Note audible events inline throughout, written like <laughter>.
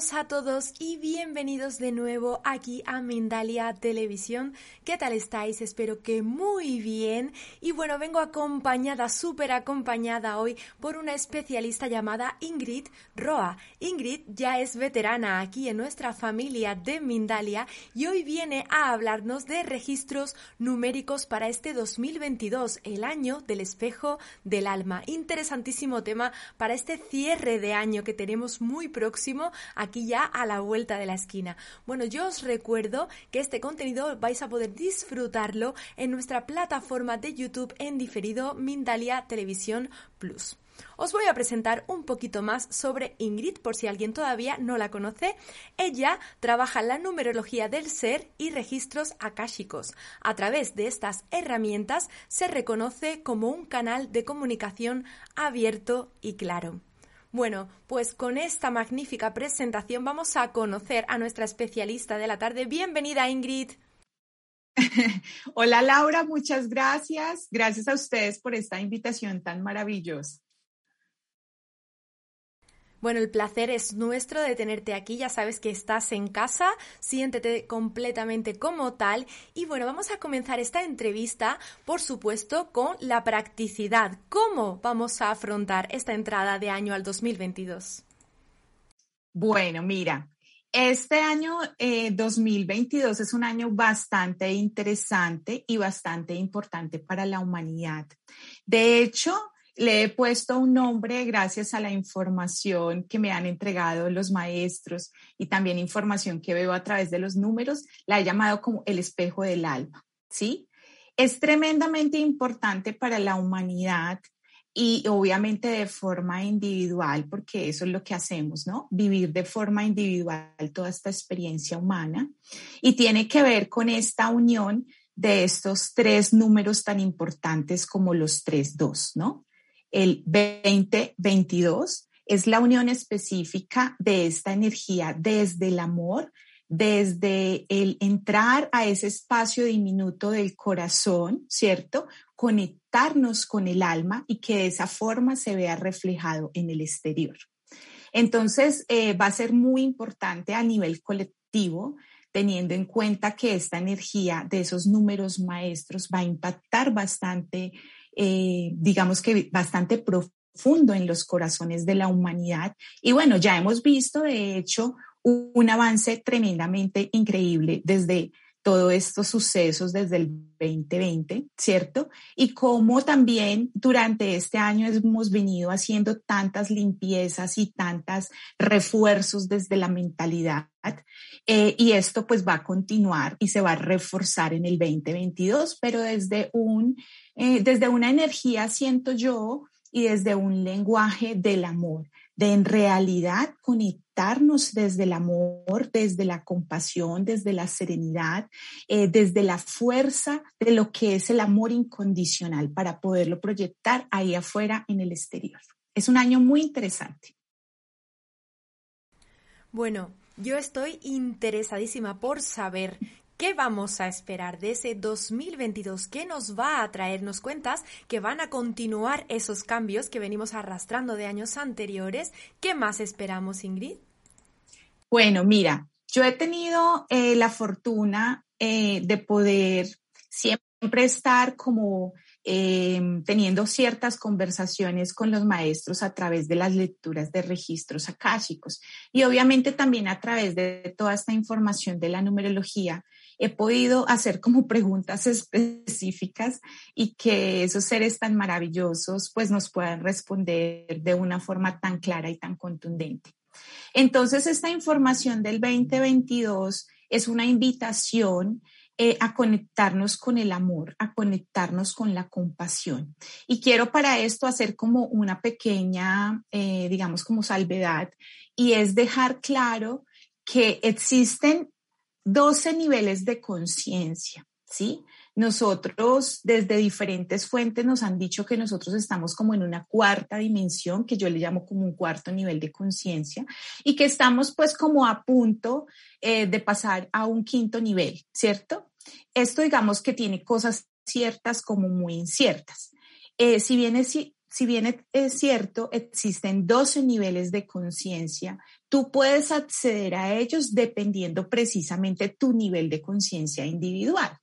Saludos a todos y bienvenidos de nuevo aquí a Mindalia Televisión. ¿Qué tal estáis? Espero que muy bien. Y bueno, vengo acompañada, súper acompañada hoy por una especialista llamada Ingrid Roa. Ingrid ya es veterana aquí en nuestra familia de Mindalia y hoy viene a hablarnos de registros numéricos para este 2022, el año del espejo del alma. Interesantísimo tema para este cierre de año que tenemos muy próximo aquí ya a la vuelta de la esquina. Bueno, yo os recuerdo que este contenido vais a poder disfrutarlo en nuestra plataforma de YouTube en diferido Mindalia Televisión Plus. Os voy a presentar un poquito más sobre Ingrid por si alguien todavía no la conoce. Ella trabaja la numerología del ser y registros akáshicos. A través de estas herramientas se reconoce como un canal de comunicación abierto y claro. Bueno, pues con esta magnífica presentación vamos a conocer a nuestra especialista de la tarde. Bienvenida, Ingrid. <laughs> Hola Laura, muchas gracias. Gracias a ustedes por esta invitación tan maravillosa. Bueno, el placer es nuestro de tenerte aquí. Ya sabes que estás en casa, siéntete completamente como tal. Y bueno, vamos a comenzar esta entrevista, por supuesto, con la practicidad. ¿Cómo vamos a afrontar esta entrada de año al 2022? Bueno, mira, este año 2022 eh, es un año bastante interesante y bastante importante para la humanidad. De hecho, le he puesto un nombre gracias a la información que me han entregado los maestros y también información que veo a través de los números. La he llamado como el espejo del alma, ¿sí? Es tremendamente importante para la humanidad y obviamente de forma individual, porque eso es lo que hacemos, ¿no? Vivir de forma individual toda esta experiencia humana y tiene que ver con esta unión de estos tres números tan importantes como los tres dos, ¿no? El 2022 es la unión específica de esta energía desde el amor, desde el entrar a ese espacio diminuto del corazón, ¿cierto? Conectarnos con el alma y que de esa forma se vea reflejado en el exterior. Entonces, eh, va a ser muy importante a nivel colectivo, teniendo en cuenta que esta energía de esos números maestros va a impactar bastante eh, digamos que bastante profundo en los corazones de la humanidad. Y bueno, ya hemos visto, de hecho, un avance tremendamente increíble desde todos estos sucesos desde el 2020, ¿cierto? Y cómo también durante este año hemos venido haciendo tantas limpiezas y tantos refuerzos desde la mentalidad. Eh, y esto pues va a continuar y se va a reforzar en el 2022, pero desde, un, eh, desde una energía, siento yo, y desde un lenguaje del amor, de en realidad conectarnos desde el amor, desde la compasión, desde la serenidad, eh, desde la fuerza de lo que es el amor incondicional para poderlo proyectar ahí afuera en el exterior. Es un año muy interesante. Bueno, yo estoy interesadísima por saber ¿Qué vamos a esperar de ese 2022? ¿Qué nos va a traer? Nos cuentas que van a continuar esos cambios que venimos arrastrando de años anteriores. ¿Qué más esperamos, Ingrid? Bueno, mira, yo he tenido eh, la fortuna eh, de poder siempre estar como Em, teniendo ciertas conversaciones con los maestros a través de las lecturas de registros akáshicos y obviamente también a través de toda esta información de la numerología he podido hacer como preguntas específicas y que esos seres tan maravillosos pues nos puedan responder de una forma tan clara y tan contundente. Entonces esta información del 2022 es una invitación eh, a conectarnos con el amor, a conectarnos con la compasión. Y quiero para esto hacer como una pequeña, eh, digamos, como salvedad, y es dejar claro que existen 12 niveles de conciencia, ¿sí? Nosotros desde diferentes fuentes nos han dicho que nosotros estamos como en una cuarta dimensión, que yo le llamo como un cuarto nivel de conciencia, y que estamos pues como a punto eh, de pasar a un quinto nivel, ¿cierto? Esto digamos que tiene cosas ciertas como muy inciertas. Eh, si bien es, si bien es cierto, existen 12 niveles de conciencia, tú puedes acceder a ellos dependiendo precisamente tu nivel de conciencia individual.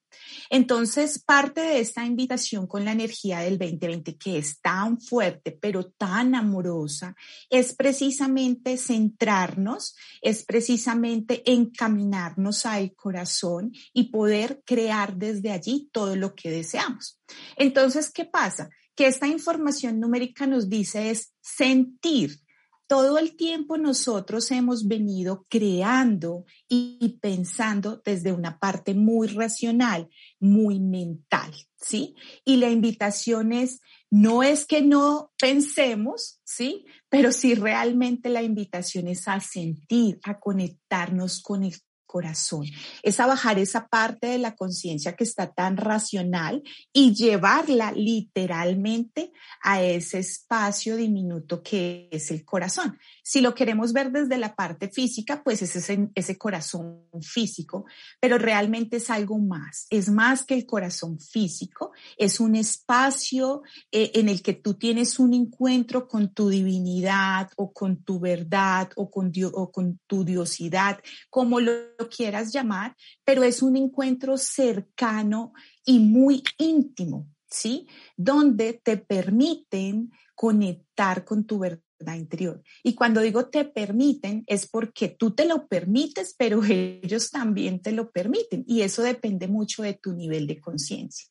Entonces, parte de esta invitación con la energía del 2020, que es tan fuerte, pero tan amorosa, es precisamente centrarnos, es precisamente encaminarnos al corazón y poder crear desde allí todo lo que deseamos. Entonces, ¿qué pasa? Que esta información numérica nos dice es sentir, todo el tiempo nosotros hemos venido creando y pensando desde una parte muy racional, muy mental, ¿sí? Y la invitación es, no es que no pensemos, ¿sí? Pero sí realmente la invitación es a sentir, a conectarnos con el corazón, es a bajar esa parte de la conciencia que está tan racional y llevarla literalmente a ese espacio diminuto que es el corazón. Si lo queremos ver desde la parte física, pues es ese, ese corazón físico, pero realmente es algo más, es más que el corazón físico, es un espacio eh, en el que tú tienes un encuentro con tu divinidad o con tu verdad o con, o con tu diosidad, como lo quieras llamar, pero es un encuentro cercano y muy íntimo, ¿sí? Donde te permiten conectar con tu verdad interior. Y cuando digo te permiten, es porque tú te lo permites, pero <laughs> ellos también te lo permiten. Y eso depende mucho de tu nivel de conciencia.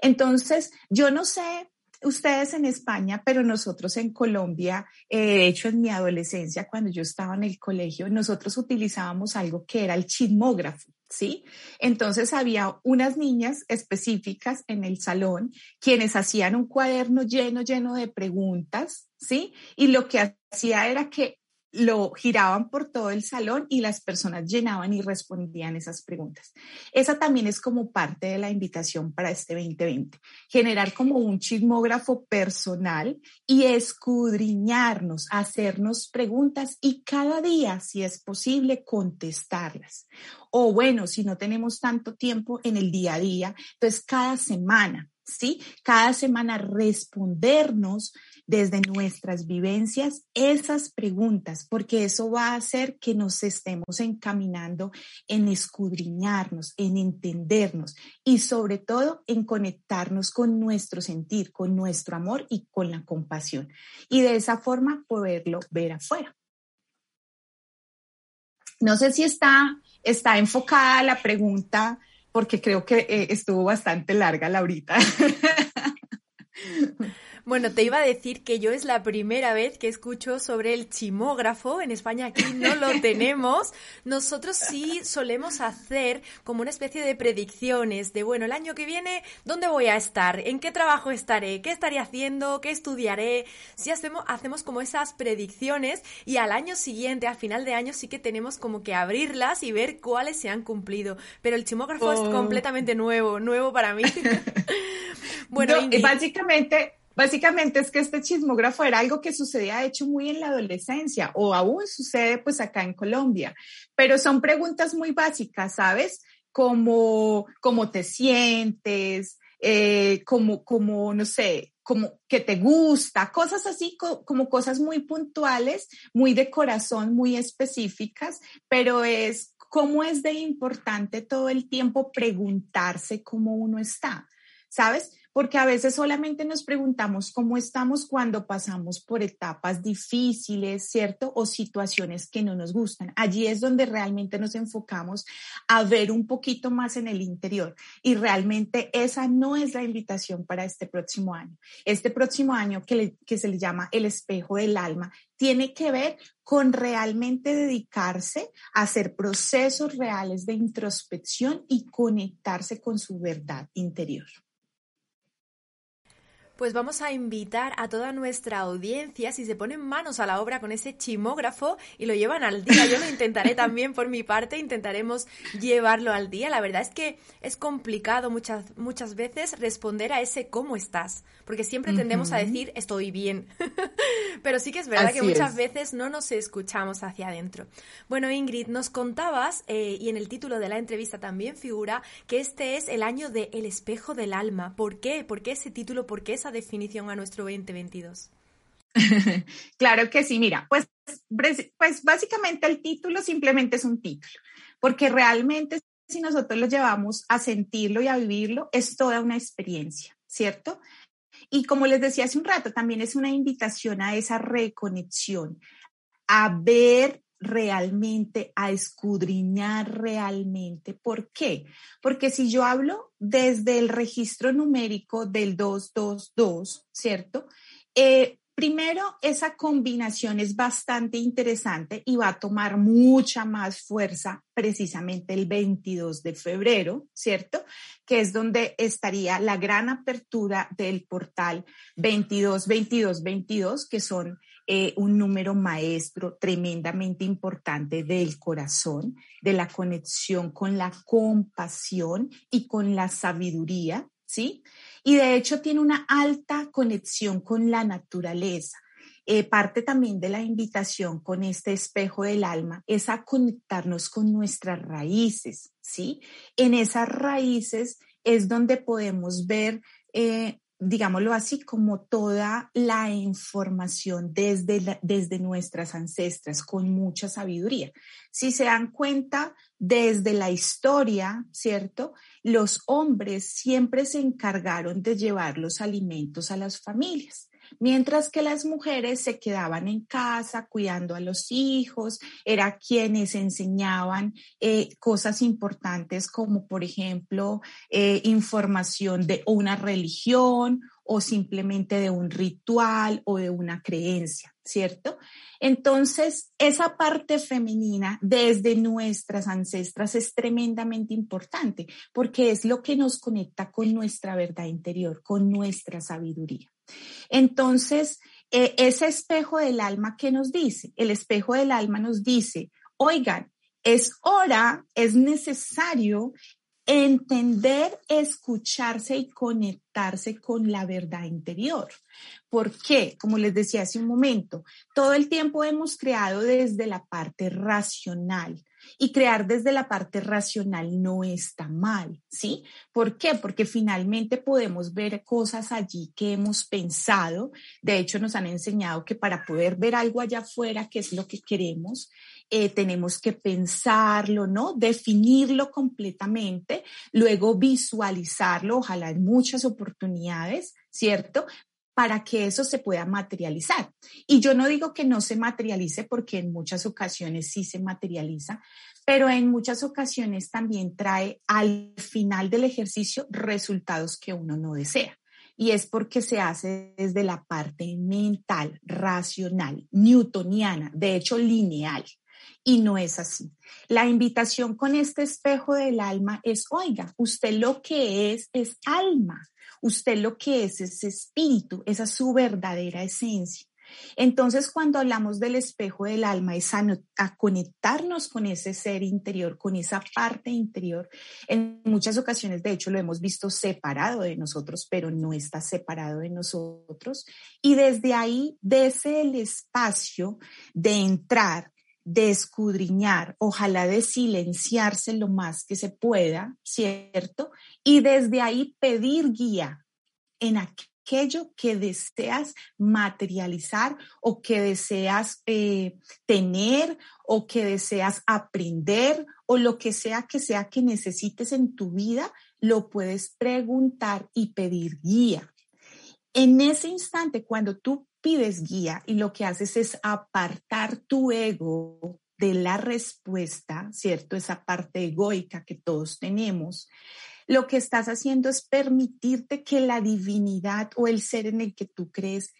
Entonces, yo no sé ustedes en España, pero nosotros en Colombia, eh, de hecho en mi adolescencia, cuando yo estaba en el colegio, nosotros utilizábamos algo que era el chismógrafo. ¿Sí? Entonces había unas niñas específicas en el salón quienes hacían un cuaderno lleno, lleno de preguntas, ¿sí? Y lo que hacía era que lo giraban por todo el salón y las personas llenaban y respondían esas preguntas. Esa también es como parte de la invitación para este 2020, generar como un chismógrafo personal y escudriñarnos, hacernos preguntas y cada día, si es posible, contestarlas. O bueno, si no tenemos tanto tiempo en el día a día, entonces cada semana, ¿sí? Cada semana respondernos desde nuestras vivencias esas preguntas, porque eso va a hacer que nos estemos encaminando en escudriñarnos, en entendernos y sobre todo en conectarnos con nuestro sentir, con nuestro amor y con la compasión. Y de esa forma poderlo ver afuera. No sé si está, está enfocada la pregunta, porque creo que eh, estuvo bastante larga, Laurita. <laughs> Bueno, te iba a decir que yo es la primera vez que escucho sobre el chimógrafo. En España aquí no lo <laughs> tenemos. Nosotros sí solemos hacer como una especie de predicciones de, bueno, el año que viene, ¿dónde voy a estar? ¿En qué trabajo estaré? ¿Qué estaré haciendo? ¿Qué estudiaré? Sí hacemos, hacemos como esas predicciones y al año siguiente, al final de año, sí que tenemos como que abrirlas y ver cuáles se han cumplido. Pero el chimógrafo es oh. completamente nuevo, nuevo para mí. <laughs> <laughs> bueno, básicamente Básicamente es que este chismógrafo era algo que sucedía de hecho muy en la adolescencia o aún sucede pues acá en Colombia, pero son preguntas muy básicas, ¿sabes? Como cómo te sientes, eh, como, no sé, como que te gusta, cosas así como cosas muy puntuales, muy de corazón, muy específicas, pero es cómo es de importante todo el tiempo preguntarse cómo uno está, ¿sabes? Porque a veces solamente nos preguntamos cómo estamos cuando pasamos por etapas difíciles, ¿cierto? O situaciones que no nos gustan. Allí es donde realmente nos enfocamos a ver un poquito más en el interior y realmente esa no es la invitación para este próximo año. Este próximo año que, se le llama el espejo del alma tiene que ver con realmente dedicarse a hacer procesos reales de introspección y conectarse con su verdad interior. Pues vamos a invitar a toda nuestra audiencia, si se ponen manos a la obra con ese chimógrafo y lo llevan al día, yo lo intentaré <laughs> también por mi parte, intentaremos llevarlo al día. La verdad es que es complicado muchas, muchas veces responder a ese cómo estás, porque siempre tendemos a decir estoy bien, <laughs> pero sí que es verdad que muchas veces no nos escuchamos hacia adentro. Bueno, Ingrid, nos contabas, eh, y en el título de la entrevista también figura, que este es el año de El espejo del alma. ¿Por qué? ¿Por qué ese título? ¿Por qué esa definición a nuestro 2022? <laughs> claro que sí, mira, pues, pues básicamente el título simplemente es un título, porque realmente si nosotros lo llevamos a sentirlo y a vivirlo, es toda una experiencia, ¿cierto? Y como les decía hace un rato, también es una invitación a esa reconexión, a ver realmente, a escudriñar realmente. ¿Por qué? Porque si yo hablo desde el registro numérico del 222, ¿cierto? Eh, Primero, esa combinación es bastante interesante y va a tomar mucha más fuerza precisamente el 22 de febrero, ¿cierto? Que es donde estaría la gran apertura del portal 22, 22, 22, que son eh, un número maestro tremendamente importante del corazón, de la conexión con la compasión y con la sabiduría, ¿sí? Y de hecho tiene una alta conexión con la naturaleza. Eh, parte también de la invitación con este espejo del alma es a conectarnos con nuestras raíces, ¿sí? En esas raíces es donde podemos ver eh, digámoslo así, como toda la información desde, desde nuestras ancestras, con mucha sabiduría. Si se dan cuenta, desde la historia, ¿cierto? Los hombres siempre se encargaron de llevar los alimentos a las familias mientras que las mujeres se quedaban en casa cuidando a los hijos, era quienes enseñaban eh, cosas importantes como, por ejemplo, eh, información de una religión o simplemente de un ritual o de una creencia, ¿cierto? Entonces, esa parte femenina desde nuestras ancestras es tremendamente importante porque es lo que nos conecta con nuestra verdad interior, con nuestra sabiduría. Entonces, eh, ese espejo del alma, ¿qué nos dice? El espejo del alma nos dice, oigan, es hora, es necesario entender, escucharse y conectarse con la verdad interior. ¿Por qué? Como les decía hace un momento, todo el tiempo hemos creado desde la parte racional, y crear desde la parte racional no está mal, ¿sí? ¿Por qué? Porque finalmente podemos ver cosas allí que hemos pensado. De hecho, nos han enseñado que para poder ver algo allá afuera, que es lo que queremos, eh, tenemos que pensarlo, ¿no? Definirlo completamente, luego visualizarlo, ojalá en muchas oportunidades, ¿cierto? Para que eso se pueda materializar. Y yo no digo que no se materialice porque en muchas ocasiones sí se materializa, pero en muchas ocasiones también trae al final del ejercicio resultados que uno no desea. Y es porque se hace desde la parte mental, racional, newtoniana, de hecho lineal. Y no es así. La invitación con este espejo del alma es, oiga, usted lo que es es alma Usted lo que es es espíritu, esa es su verdadera esencia. Entonces, cuando hablamos del espejo del alma, es a, conectarnos con ese ser interior, con esa parte interior. En muchas ocasiones, de hecho, lo hemos visto separado de nosotros, pero no está separado de nosotros. Y desde ahí, desde el espacio de entrar, de escudriñar, ojalá de silenciarse lo más que se pueda, ¿cierto? y desde ahí pedir guía en aquello que deseas materializar o que deseas eh, tener o que deseas aprender o lo que sea que sea que necesites en tu vida, lo puedes preguntar y pedir guía. En ese instante, cuando tú pides guía y lo que haces es apartar tu ego de la respuesta, ¿cierto? Esa parte egoica que todos tenemos, lo que estás haciendo es permitirte que la divinidad o el ser en el que tú crees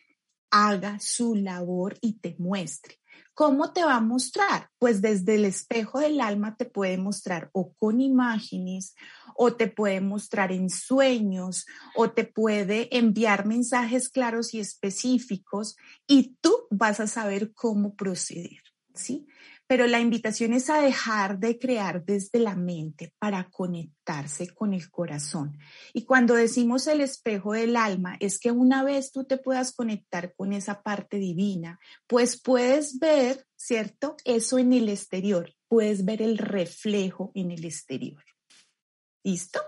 haga su labor y te muestre. ¿Cómo te va a mostrar? Pues desde el espejo del alma te puede mostrar o con imágenes, o te puede mostrar en sueños, o te puede enviar mensajes claros y específicos y tú vas a saber cómo proceder, ¿sí? Pero la invitación es a dejar de crear desde la mente para conectarse con el corazón. Y cuando decimos el espejo del alma, es que una vez tú te puedas conectar con esa parte divina, pues puedes ver, ¿cierto? Eso en el exterior, puedes ver el reflejo en el exterior. ¿Listo?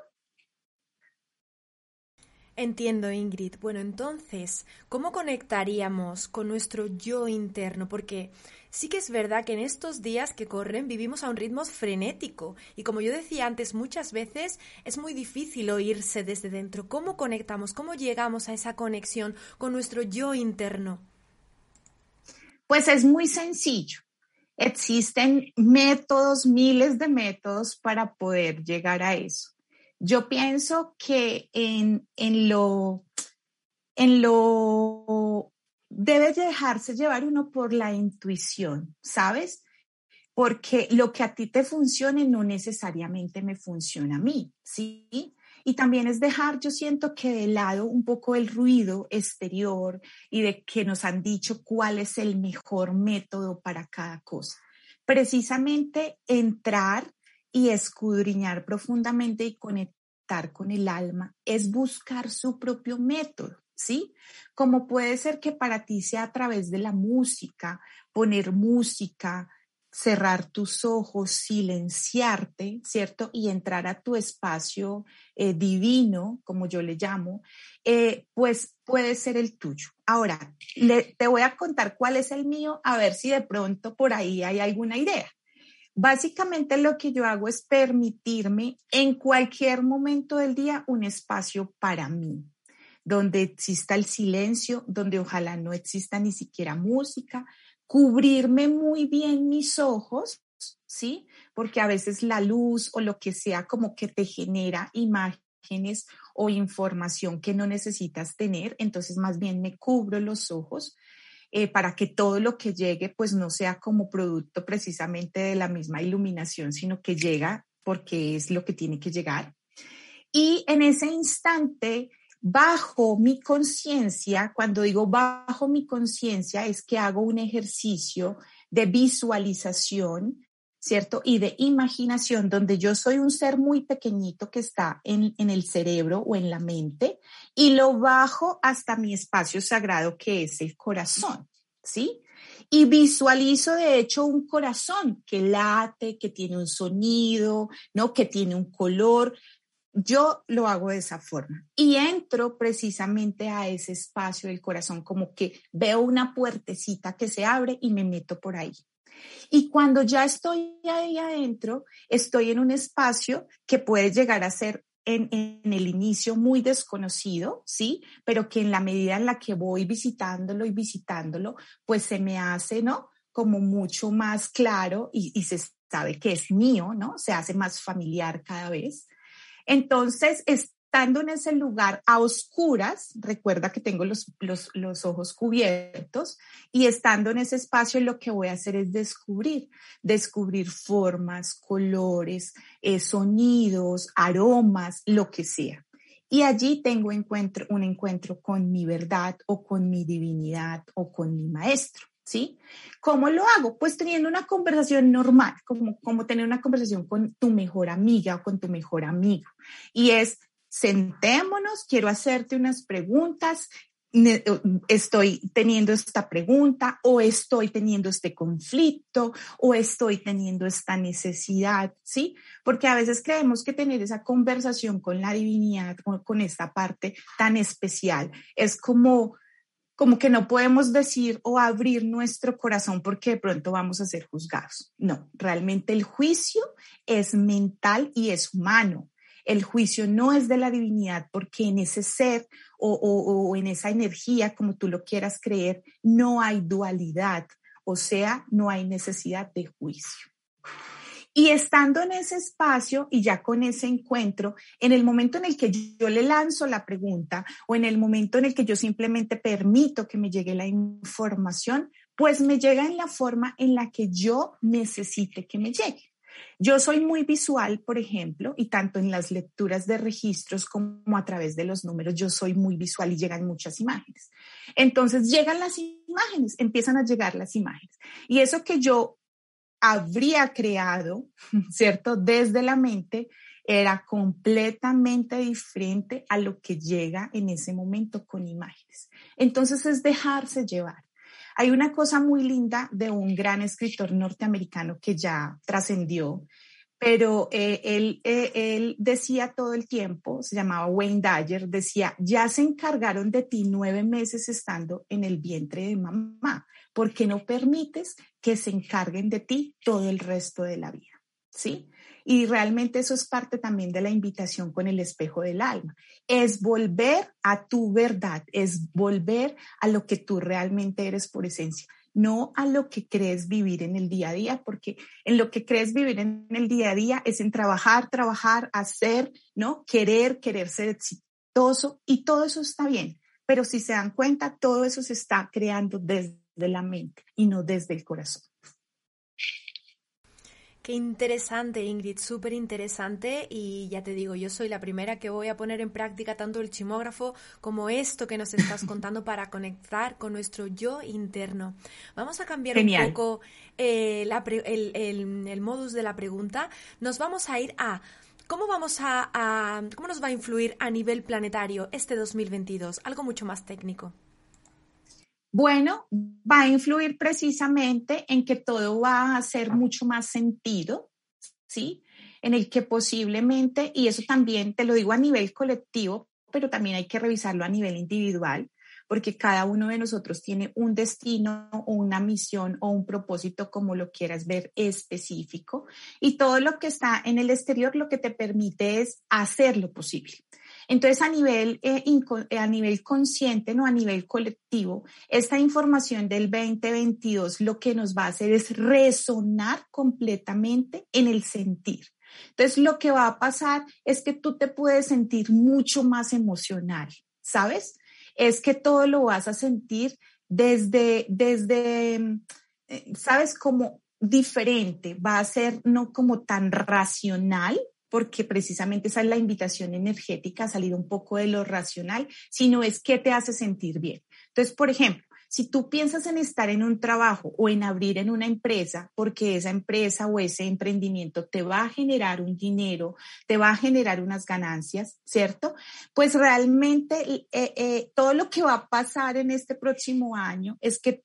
Entiendo, Ingrid. Bueno, entonces, ¿cómo conectaríamos con nuestro yo interno? Porque sí que es verdad que en estos días que corren vivimos a un ritmo frenético y como yo decía antes, muchas veces es muy difícil oírse desde dentro. ¿Cómo conectamos? ¿Cómo llegamos a esa conexión con nuestro yo interno? Pues es muy sencillo. Existen métodos, miles de métodos para poder llegar a eso. Yo pienso que en, en lo, en lo, debe dejarse llevar uno por la intuición, ¿sabes? Porque lo que a ti te funcione no necesariamente me funciona a mí, ¿sí? Y también es dejar, yo siento que de lado un poco el ruido exterior y de que nos han dicho cuál es el mejor método para cada cosa. Precisamente entrar y escudriñar profundamente y conectar con el alma es buscar su propio método, ¿sí? Como puede ser que para ti sea a través de la música, poner música, cerrar tus ojos, silenciarte, ¿cierto? Y entrar a tu espacio eh, divino, como yo le llamo, eh, pues puede ser el tuyo. Ahora, te voy a contar cuál es el mío, a ver si de pronto por ahí hay alguna idea. Básicamente lo que yo hago es permitirme en cualquier momento del día un espacio para mí, donde exista el silencio, donde ojalá no exista ni siquiera música, cubrirme muy bien mis ojos, ¿sí? Porque a veces la luz o lo que sea como que te genera imágenes o información que no necesitas tener, entonces más bien me cubro los ojos eh, para que todo lo que llegue pues no sea como producto precisamente de la misma iluminación, sino que llega porque es lo que tiene que llegar. Y en ese instante, bajo mi conciencia, cuando digo bajo mi conciencia, es que hago un ejercicio de visualización, ¿cierto? Y de imaginación, donde yo soy un ser muy pequeñito que está en, el cerebro o en la mente y lo bajo hasta mi espacio sagrado que es el corazón, ¿sí? Y visualizo de hecho un corazón que late, que tiene un sonido, ¿no? Que tiene un color. Yo lo hago de esa forma y entro precisamente a ese espacio del corazón, como que veo una puertecita que se abre y me meto por ahí. Y cuando ya estoy ahí adentro, estoy en un espacio que puede llegar a ser en, el inicio muy desconocido, ¿sí? Pero que en la medida en la que voy visitándolo y visitándolo, pues se me hace, ¿no? Como mucho más claro y, y se sabe que es mío, ¿no? Se hace más familiar cada vez. Entonces, es, estando en ese lugar a oscuras, recuerda que tengo los, los, los, ojos cubiertos, y estando en ese espacio lo que voy a hacer es descubrir, descubrir formas, colores, eh, sonidos, aromas, lo que sea. Y allí tengo encuentro, un encuentro con mi verdad o con mi divinidad o con mi maestro. ¿sí? ¿Cómo lo hago? Pues teniendo una conversación normal, como, como tener una conversación con tu mejor amiga o con tu mejor amigo. Y es, sentémonos, quiero hacerte unas preguntas, estoy teniendo esta pregunta o estoy teniendo este conflicto o estoy teniendo esta necesidad, ¿sí? Porque a veces creemos que tener esa conversación con la divinidad con esta parte tan especial es como como que no podemos decir o abrir nuestro corazón porque de pronto vamos a ser juzgados. No, realmente el juicio es mental y es humano. El juicio no es de la divinidad porque en ese ser o, en esa energía, como tú lo quieras creer, no hay dualidad, o sea, no hay necesidad de juicio. Y estando en ese espacio y ya con ese encuentro, en el momento en el que yo le lanzo la pregunta o en el momento en el que yo simplemente permito que me llegue la información, pues me llega en la forma en la que yo necesite que me llegue. Yo soy muy visual, por ejemplo, y tanto en las lecturas de registros como a través de los números, yo soy muy visual y llegan muchas imágenes. Entonces llegan las imágenes, empiezan a llegar las imágenes. Y eso que yo habría creado, <laughs> ¿cierto? Desde la mente, era completamente diferente a lo que llega en ese momento con imágenes. Entonces es dejarse llevar. Hay una cosa muy linda de un gran escritor norteamericano que ya trascendió, pero eh, él, eh, él decía todo el tiempo, se llamaba Wayne Dyer, decía, ya se encargaron de ti nueve meses estando en el vientre de mamá, porque no permites que se encarguen de ti todo el resto de la vida, ¿sí? Y realmente eso es parte también de la invitación con el espejo del alma. Es volver a tu verdad, es volver a lo que tú realmente eres por esencia no a lo que crees vivir en el día a día, porque en lo que crees vivir en el día a día es en trabajar, trabajar, hacer, ¿no? Querer, querer ser exitoso y todo eso está bien. Pero si se dan cuenta, todo eso se está creando desde la mente y no desde el corazón. Qué interesante, Ingrid, súper interesante. Y ya te digo, yo soy la primera que voy a poner en práctica tanto el chimógrafo como esto que nos estás <laughs> contando para conectar con nuestro yo interno. Vamos a cambiar un poco eh, el, modus de la pregunta. Nos vamos a ir a ¿Cómo vamos a, cómo nos va a influir a nivel planetario este 2022? Algo mucho más técnico. Bueno, va a influir precisamente en que todo va a hacer mucho más sentido, ¿sí? En el que posiblemente, y eso también te lo digo a nivel colectivo, pero también hay que revisarlo a nivel individual, porque cada uno de nosotros tiene un destino o una misión o un propósito, como lo quieras ver, específico. Y todo lo que está en el exterior lo que te permite es hacer lo posible. Entonces, a nivel, eh, eh, a nivel consciente, no a nivel colectivo, esta información del 2022 lo que nos va a hacer es resonar completamente en el sentir. Entonces, lo que va a pasar es que tú te puedes sentir mucho más emocional, ¿sabes? Es que todo lo vas a sentir desde, desde, eh, ¿sabes? Como diferente, va a ser no como tan racional, porque precisamente esa es la invitación energética, salir un poco de lo racional, sino es qué te hace sentir bien. Entonces, por ejemplo, si tú piensas en estar en un trabajo o en abrir en una empresa, porque esa empresa o ese emprendimiento te va a generar un dinero, te va a generar unas ganancias, ¿cierto? Pues realmente eh, eh, todo lo que va a pasar en este próximo año es que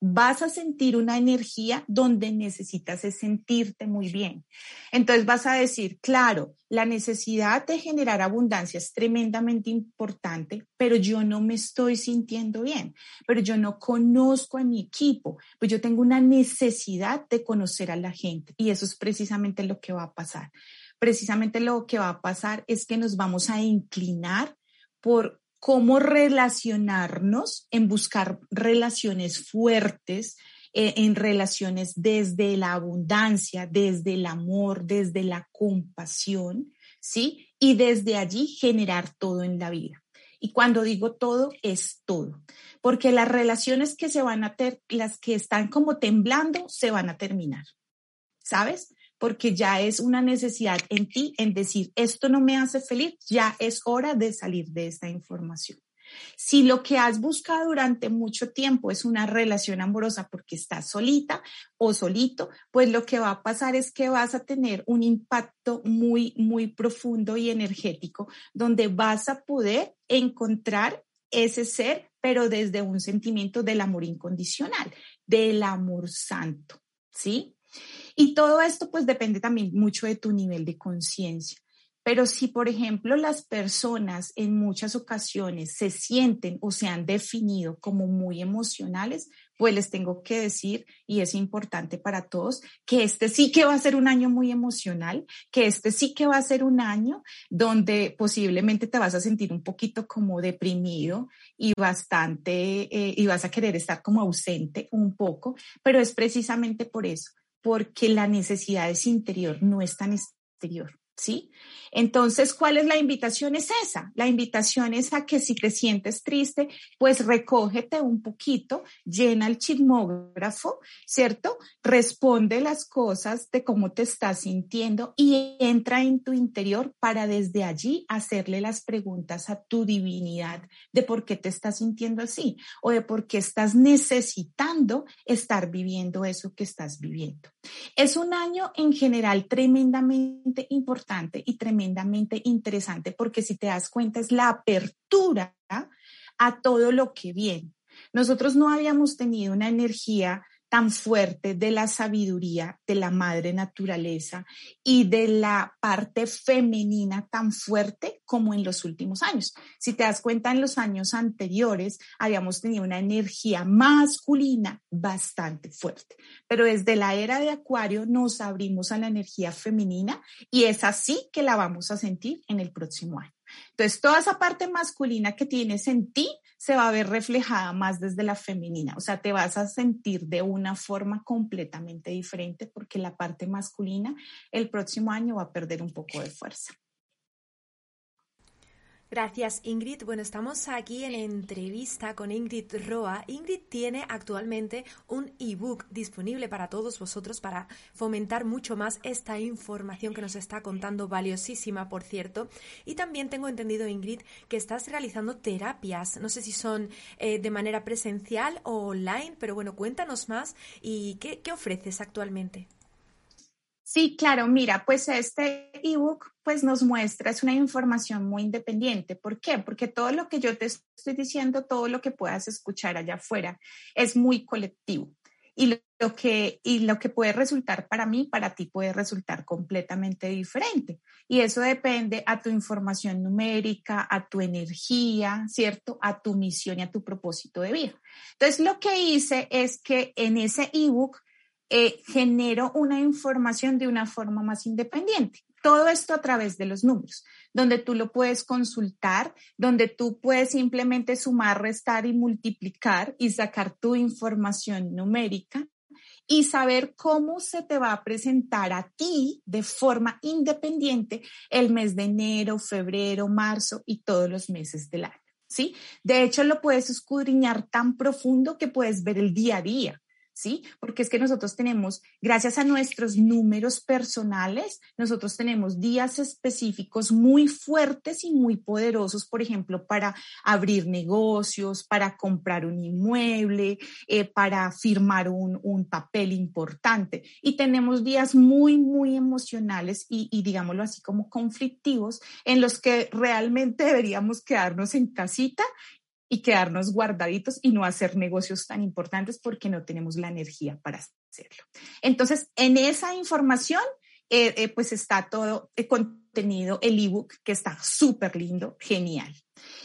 vas a sentir una energía donde necesitas sentirte muy bien. Entonces vas a decir, claro, la necesidad de generar abundancia es tremendamente importante, pero yo no me estoy sintiendo bien, pero yo no conozco a mi equipo, pues yo tengo una necesidad de conocer a la gente y eso es precisamente lo que va a pasar. Precisamente lo que va a pasar es que nos vamos a inclinar por cómo relacionarnos, en buscar relaciones fuertes, eh, en relaciones desde la abundancia, desde el amor, desde la compasión, ¿sí? Y desde allí generar todo en la vida. Y cuando digo todo, es todo, porque las relaciones que se van a tener, las que están como temblando, se van a terminar, ¿sabes? Porque ya es una necesidad en ti en decir, esto no me hace feliz, ya es hora de salir de esta información. Si lo que has buscado durante mucho tiempo es una relación amorosa porque estás solita o solito, pues lo que va a pasar es que vas a tener un impacto muy, muy profundo y energético donde vas a poder encontrar ese ser, pero desde un sentimiento del amor incondicional, del amor santo, ¿sí? Y todo esto pues depende también mucho de tu nivel de conciencia. Pero si, por ejemplo, las personas en muchas ocasiones se sienten o se han definido como muy emocionales, pues les tengo que decir, y es importante para todos, que este sí que va a ser un año muy emocional, que este sí que va a ser un año donde posiblemente te vas a sentir un poquito como deprimido y bastante, eh, y vas a querer estar como ausente un poco, pero es precisamente por eso, porque la necesidad es interior, no es tan exterior. ¿sí? Entonces, ¿cuál es la invitación? Es esa. La invitación es a que si te sientes triste, pues recógete un poquito, llena el chismógrafo, ¿cierto? Responde las cosas de cómo te estás sintiendo y entra en tu interior para desde allí hacerle las preguntas a tu divinidad de por qué te estás sintiendo así o de por qué estás necesitando estar viviendo eso que estás viviendo. Es un año en general tremendamente importante y tremendamente interesante porque si te das cuenta es la apertura a todo lo que viene. Nosotros no habíamos tenido una energía tan fuerte de la sabiduría de la madre naturaleza y de la parte femenina tan fuerte como en los últimos años. Si te das cuenta, en los años anteriores habíamos tenido una energía masculina bastante fuerte, pero desde la era de Acuario nos abrimos a la energía femenina y es así que la vamos a sentir en el próximo año. Entonces, toda esa parte masculina que tienes en ti se va a ver reflejada más desde la femenina, o sea, te vas a sentir de una forma completamente diferente porque la parte masculina el próximo año va a perder un poco de fuerza. Gracias, Ingrid. Bueno, estamos aquí en entrevista con Ingrid Roa. Ingrid tiene actualmente un ebook disponible para todos vosotros para fomentar mucho más esta información que nos está contando, valiosísima, por cierto. Y también tengo entendido, Ingrid, que estás realizando terapias. No sé si son eh, de manera presencial o online, pero bueno, cuéntanos más y qué, qué ofreces actualmente. Sí, claro, mira, pues este ebook pues nos muestra, es una información muy independiente. ¿Por qué? Porque todo lo que yo te estoy diciendo, todo lo que puedas escuchar allá afuera es muy colectivo. Y lo que, y lo que puede resultar para mí, para ti puede resultar completamente diferente. Y eso depende a tu información numérica, a tu energía, ¿cierto? A tu misión y a tu propósito de vida. Entonces, lo que hice es que en ese ebook eh, genero una información de una forma más independiente. Todo esto a través de los números, donde tú lo puedes consultar, donde tú puedes simplemente sumar, restar y multiplicar y sacar tu información numérica y saber cómo se te va a presentar a ti de forma independiente el mes de enero, febrero, marzo y todos los meses del año. ¿Sí? De hecho, lo puedes escudriñar tan profundo que puedes ver el día a día. ¿Sí? Porque es que nosotros tenemos, gracias a nuestros números personales, nosotros tenemos días específicos muy fuertes y muy poderosos, por ejemplo, para abrir negocios, para comprar un inmueble, eh, para firmar un, un, papel importante. Y tenemos días muy, muy emocionales y, y, digámoslo así, como conflictivos, en los que realmente <laughs> deberíamos quedarnos en casita y quedarnos guardaditos y no hacer negocios tan importantes porque no tenemos la energía para hacerlo. Entonces, en esa información, eh, eh, pues está todo el contenido, el ebook, que está súper lindo, genial.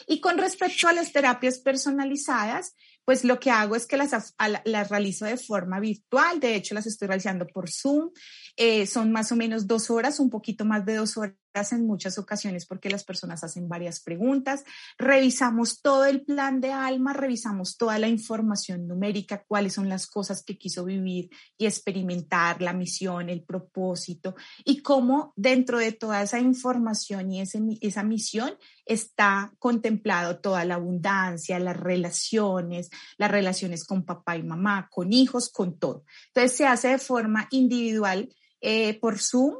Y con respecto a las terapias personalizadas, pues lo que hago es que las, las realizo de forma virtual, de hecho las estoy realizando por Zoom, eh, son más o menos dos horas, un poquito más de dos horas en muchas ocasiones porque las personas hacen varias preguntas, revisamos todo el plan de alma, revisamos toda la información numérica, cuáles son las cosas que quiso vivir y experimentar, la misión, el propósito y cómo dentro de toda esa información y ese, esa misión está contemplado toda la abundancia, las relaciones, las relaciones con papá y mamá, con hijos, con todo. Entonces se hace de forma individual eh, por Zoom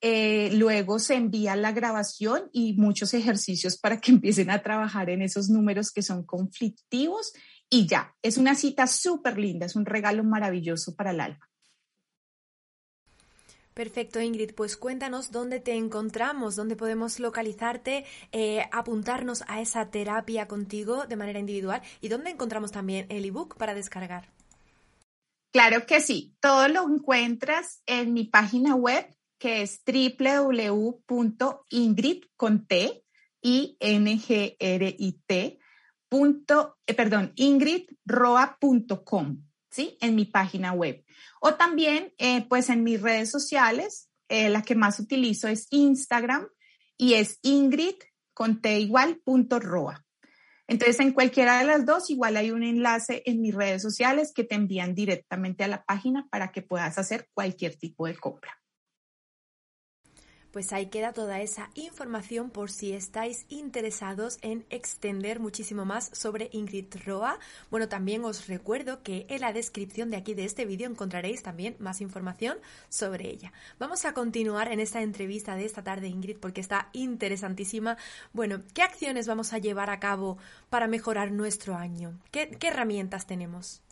eh, luego se envía la grabación y muchos ejercicios para que <laughs> empiecen a trabajar en esos números que son conflictivos y ya, es una cita súper linda, es un regalo maravilloso para el alma. Perfecto, Ingrid. Pues cuéntanos dónde te encontramos, dónde podemos localizarte, eh, apuntarnos a esa terapia contigo de manera individual y dónde encontramos también el ebook para descargar. Claro que sí, todo lo encuentras en mi página web que es www.ingrid con T I N G R I T punto, eh, perdón, ingridroa.com, ¿sí? En mi página web. O también, eh, pues en mis redes sociales, eh, la que más utilizo es Instagram y es ingrid con. Entonces, en cualquiera de las dos, igual hay un enlace en mis redes sociales que te envían directamente a la página para que puedas hacer cualquier tipo de compra. Pues ahí queda toda esa información por si estáis interesados en extender muchísimo más sobre Ingrid Roa. Bueno, también os recuerdo que en la descripción de aquí de este vídeo encontraréis también más información sobre ella. Vamos a continuar en esta entrevista de esta tarde, Ingrid, porque está interesantísima. Bueno, ¿qué acciones vamos a llevar a cabo para mejorar nuestro año? ¿Qué, qué herramientas tenemos?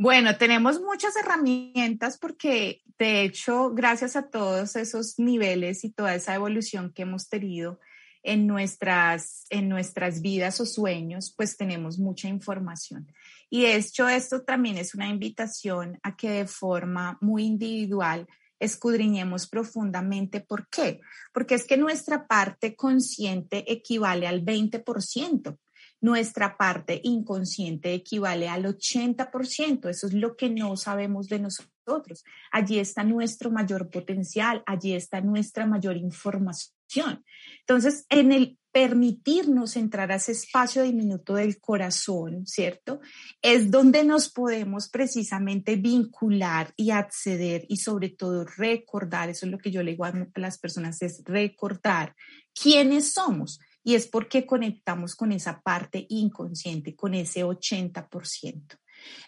Bueno, tenemos muchas herramientas porque, de hecho, gracias a todos esos niveles y toda esa evolución que hemos tenido, en nuestras, en nuestras vidas o sueños, pues tenemos mucha información. Y de hecho, esto también es una invitación a que de forma muy individual escudriñemos profundamente. ¿Por qué? Porque es que nuestra parte consciente equivale al 20%. Nuestra parte inconsciente equivale al 80%. Eso es lo que no sabemos de nosotros. Allí está nuestro mayor potencial, allí está nuestra mayor información. Entonces, en el permitirnos entrar a ese espacio diminuto del corazón, ¿cierto? Es donde nos podemos precisamente vincular y acceder y sobre todo recordar, eso es lo que yo le digo a las personas, es recordar quiénes somos. Y es porque conectamos con esa parte inconsciente, con ese 80%.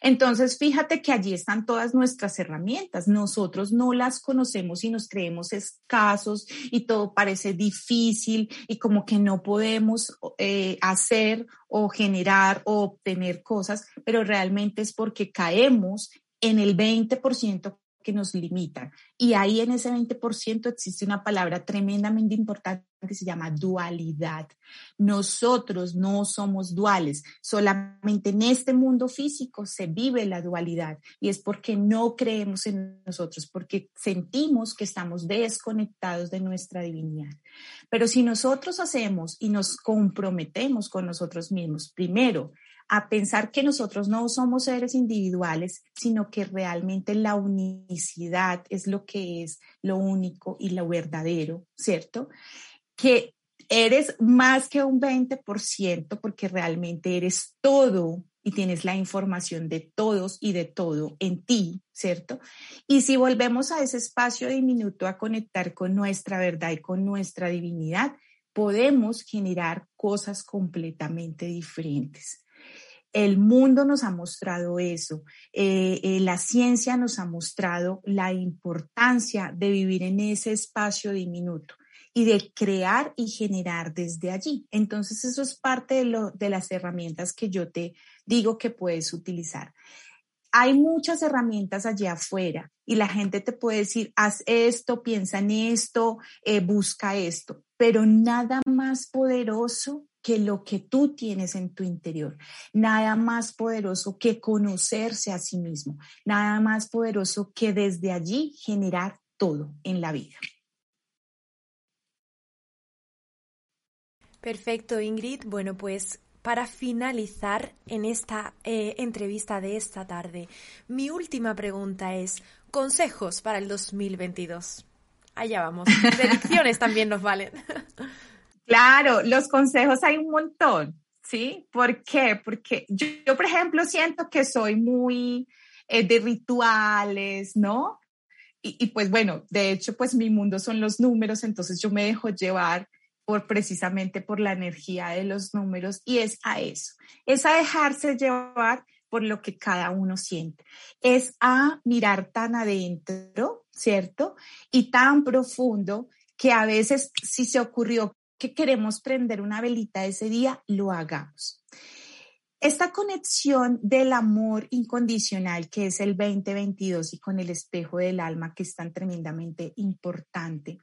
Entonces, fíjate que allí están todas nuestras herramientas. Nosotros no las conocemos y nos creemos escasos y todo parece difícil y como que no podemos eh, hacer o generar o obtener cosas, pero realmente es porque caemos en el 20% que nos limitan. Y ahí en ese 20% existe una palabra tremendamente importante que se llama dualidad. Nosotros no somos duales, solamente en este mundo físico se vive la dualidad y es porque no creemos en nosotros, porque sentimos que estamos desconectados de nuestra divinidad. Pero si nosotros hacemos y nos comprometemos con nosotros mismos, primero, a pensar que nosotros no somos seres individuales, sino que realmente la unicidad es lo que es lo único y lo verdadero, ¿cierto? Que eres más que un 20% porque realmente eres todo y tienes la información de todos y de todo en ti, ¿cierto? Y si volvemos a ese espacio diminuto a conectar con nuestra verdad y con nuestra divinidad, podemos generar cosas completamente diferentes. El mundo nos ha mostrado eso. Eh, eh, la ciencia nos ha mostrado la importancia de vivir en ese espacio diminuto y de crear y generar desde allí. Entonces, eso es parte de, las herramientas que yo te digo que puedes utilizar. Hay muchas herramientas allá afuera y la gente te puede decir, haz esto, piensa en esto, eh, busca esto, pero nada más poderoso que lo que tú tienes en tu interior. Nada más poderoso que conocerse a sí mismo. Nada más poderoso que desde allí generar todo en la vida. Perfecto, Ingrid. Bueno, pues para finalizar en esta eh, entrevista de esta tarde, mi última pregunta es, consejos para el 2022. Allá vamos. Predicciones <laughs> también nos valen. Claro, los consejos hay un montón, ¿sí? ¿Por qué? Porque yo, por ejemplo, siento que soy muy eh, de rituales, ¿no? Y, y, pues bueno, de hecho, pues mi mundo son los números, entonces yo me dejo llevar precisamente por la energía de los números y es a eso, es a dejarse llevar por lo que cada uno siente, es a mirar tan adentro, ¿cierto? Y tan profundo que a veces si se ocurrió que queremos prender una velita ese día, lo hagamos. Esta conexión del amor incondicional que es el 2022 y con el espejo del alma que es tan tremendamente importante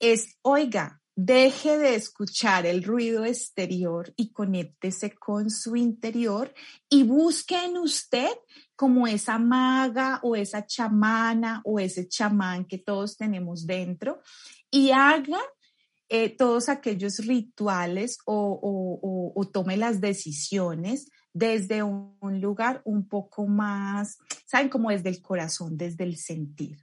es, oiga, deje de escuchar el ruido exterior y conéctese con su interior y busque en usted como esa maga o esa chamana o ese chamán que todos tenemos dentro y haga eh, todos aquellos rituales o, tome las decisiones desde un, lugar un poco más, ¿saben? Como desde el corazón, desde el sentir.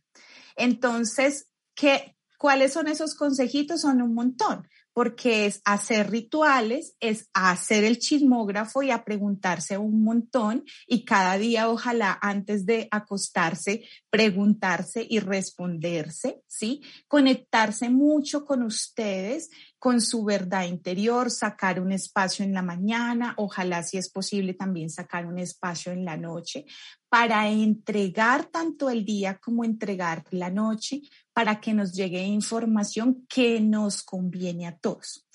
Entonces, ¿qué, ¿cuáles son esos consejitos? Son un montón porque es hacer rituales, es hacer el chismógrafo y a preguntarse un montón y cada día ojalá antes de acostarse preguntarse y responderse, ¿sí? Conectarse mucho con ustedes, con su verdad interior, sacar un espacio en la mañana, ojalá si es posible también sacar un espacio en la noche para entregar tanto el día como entregar la noche para que nos llegue información que nos conviene a todos.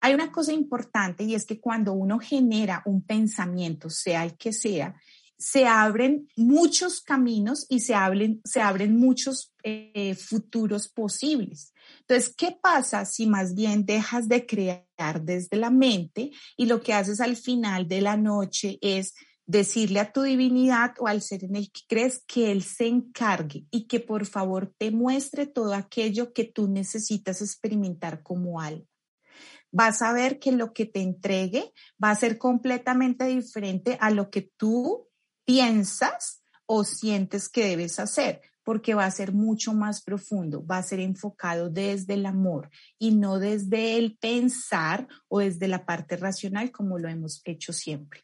Hay una cosa importante y es que cuando uno genera un pensamiento, sea el que sea, se abren muchos caminos y se abren, se abren muchos eh, futuros posibles. Entonces, ¿qué pasa si más bien dejas de crear desde la mente y lo que haces al final de la noche es decirle a tu divinidad o al ser en el que crees que Él se encargue y que por favor te muestre todo aquello que tú necesitas experimentar como algo. Vas a ver que lo que te entregue va a ser completamente diferente a lo que tú piensas o sientes que debes hacer, porque va a ser mucho más profundo, va a ser enfocado desde el amor y no desde el pensar o desde la parte racional como lo hemos hecho siempre.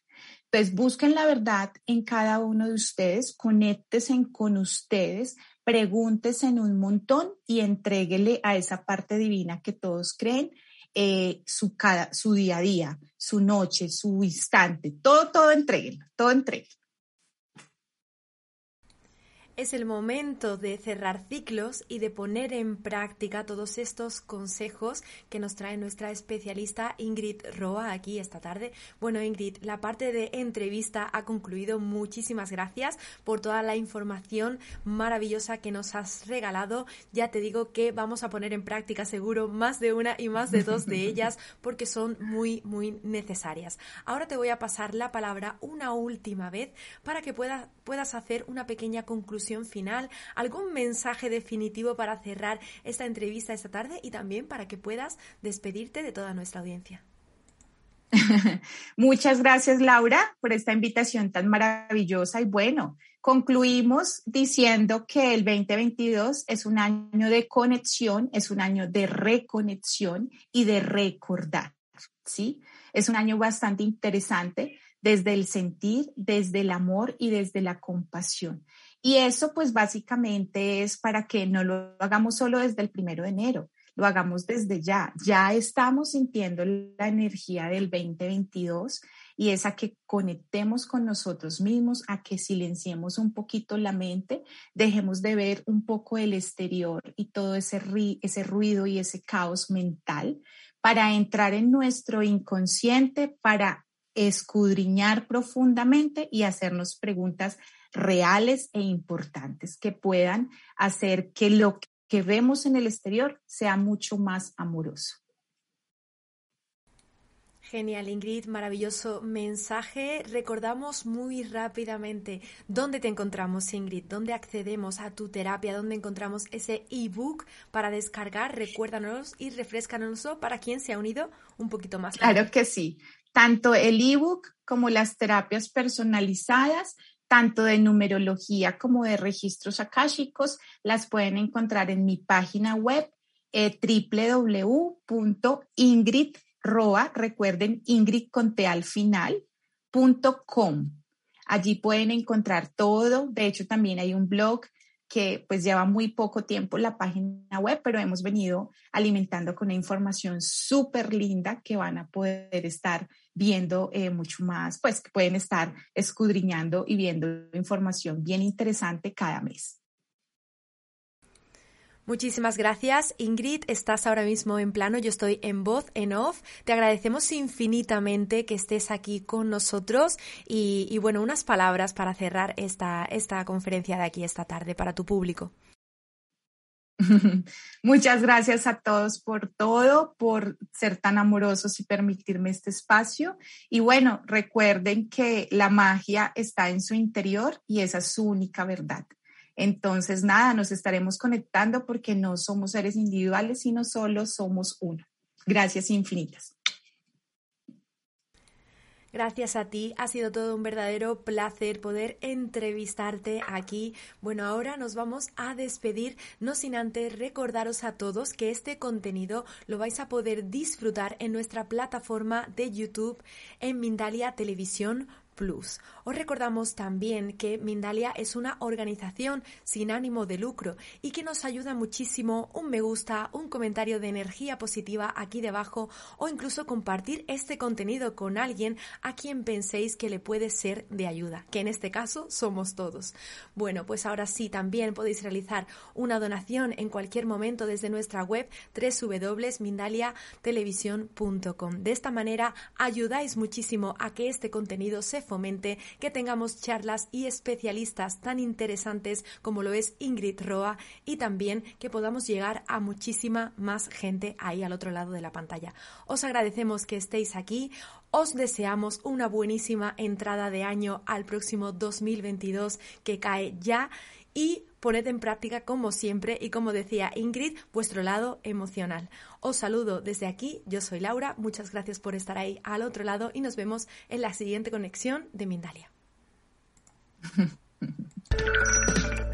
Entonces, busquen la verdad en cada uno de ustedes, conéctense con ustedes, pregúntense en un montón y entréguele a esa parte divina que todos creen eh, su, cada, su día a día, su noche, su instante, todo, todo entréguenlo, todo entréguenlo. Es el momento de cerrar ciclos y de poner en práctica todos estos consejos que nos trae nuestra especialista Ingrid Roa aquí esta tarde. Bueno, Ingrid, la parte de entrevista ha concluido. Muchísimas gracias por toda la información maravillosa que nos has regalado. Ya te digo que vamos a poner en práctica seguro más de una y más de dos de <laughs> ellas porque son muy, muy necesarias. Ahora te voy a pasar la palabra una última vez para que puedas hacer una pequeña conclusión final, algún mensaje definitivo para cerrar esta entrevista esta tarde y también para que puedas despedirte de toda nuestra audiencia. <laughs> Muchas gracias, Laura, por esta invitación tan maravillosa. Y bueno, concluimos diciendo que el 2022 es un año de conexión, es un año de reconexión y de recordar, ¿sí? Es un año bastante interesante desde el sentir, desde el amor y desde la compasión. Y eso pues básicamente es para que no lo hagamos solo desde el primero de enero, lo hagamos desde ya. Ya estamos sintiendo la energía del 2022 y es a que conectemos con nosotros mismos, a que silenciemos un poquito la mente, dejemos de ver un poco el exterior y todo ese, ese ruido y ese caos mental para entrar en nuestro inconsciente, para escudriñar profundamente y hacernos preguntas reales e importantes que puedan hacer que lo que vemos en el exterior sea mucho más amoroso. Genial, Ingrid, maravilloso mensaje. Recordamos muy rápidamente dónde te encontramos, Ingrid, dónde accedemos a tu terapia, dónde encontramos ese ebook para descargar. Recuérdanos y refrescanos para quien se ha unido un poquito más. Claro que sí. Tanto el ebook como las terapias personalizadas tanto de numerología como de registros akáshicos, las pueden encontrar en mi página web eh, www.ingridroa, recuerden Ingrid con al final, Allí pueden encontrar todo. De hecho, también hay un blog que pues lleva muy poco tiempo la página web, pero hemos venido alimentando con una información súper linda que van a poder estar viendo eh, mucho más, pues que pueden estar escudriñando y viendo información bien interesante cada mes. Muchísimas gracias. Ingrid, estás ahora mismo en plano, yo estoy en voz, en off. Te agradecemos infinitamente que estés aquí con nosotros y, y bueno, unas palabras para cerrar esta, esta conferencia de aquí esta tarde para tu público. <laughs> Muchas gracias a todos por todo, por ser tan amorosos y permitirme este espacio. Y bueno, recuerden que la magia está en su interior y esa es su única verdad. Entonces, nada, nos estaremos conectando porque no somos seres individuales, sino solo somos uno. Gracias infinitas. Gracias a ti, ha sido todo un verdadero placer poder entrevistarte aquí. Bueno, ahora nos vamos a despedir, no sin antes recordaros a todos que este contenido lo vais a poder disfrutar en nuestra plataforma de YouTube en Mindalia Televisión Plus. Os recordamos también que Mindalia es una organización sin ánimo de lucro y que nos ayuda muchísimo un me gusta, un comentario de energía positiva aquí debajo o incluso compartir este contenido con alguien a quien penséis que le puede ser de ayuda, que en este caso somos todos. Bueno, pues ahora sí, también podéis realizar una donación en cualquier momento desde nuestra web www.mindaliatelevisión.com. De esta manera ayudáis muchísimo a que este contenido se fomente que tengamos charlas y especialistas tan interesantes como lo es Ingrid Roa y también que podamos llegar a muchísima más gente ahí al otro lado de la pantalla. Os agradecemos que estéis aquí. Os deseamos una buenísima entrada de año al próximo 2022 que cae ya y poned en práctica como siempre y como decía Ingrid, vuestro lado emocional. Os saludo desde aquí, yo soy Laura, muchas gracias por estar ahí al otro lado y nos vemos en la siguiente conexión de Mindalia. <laughs>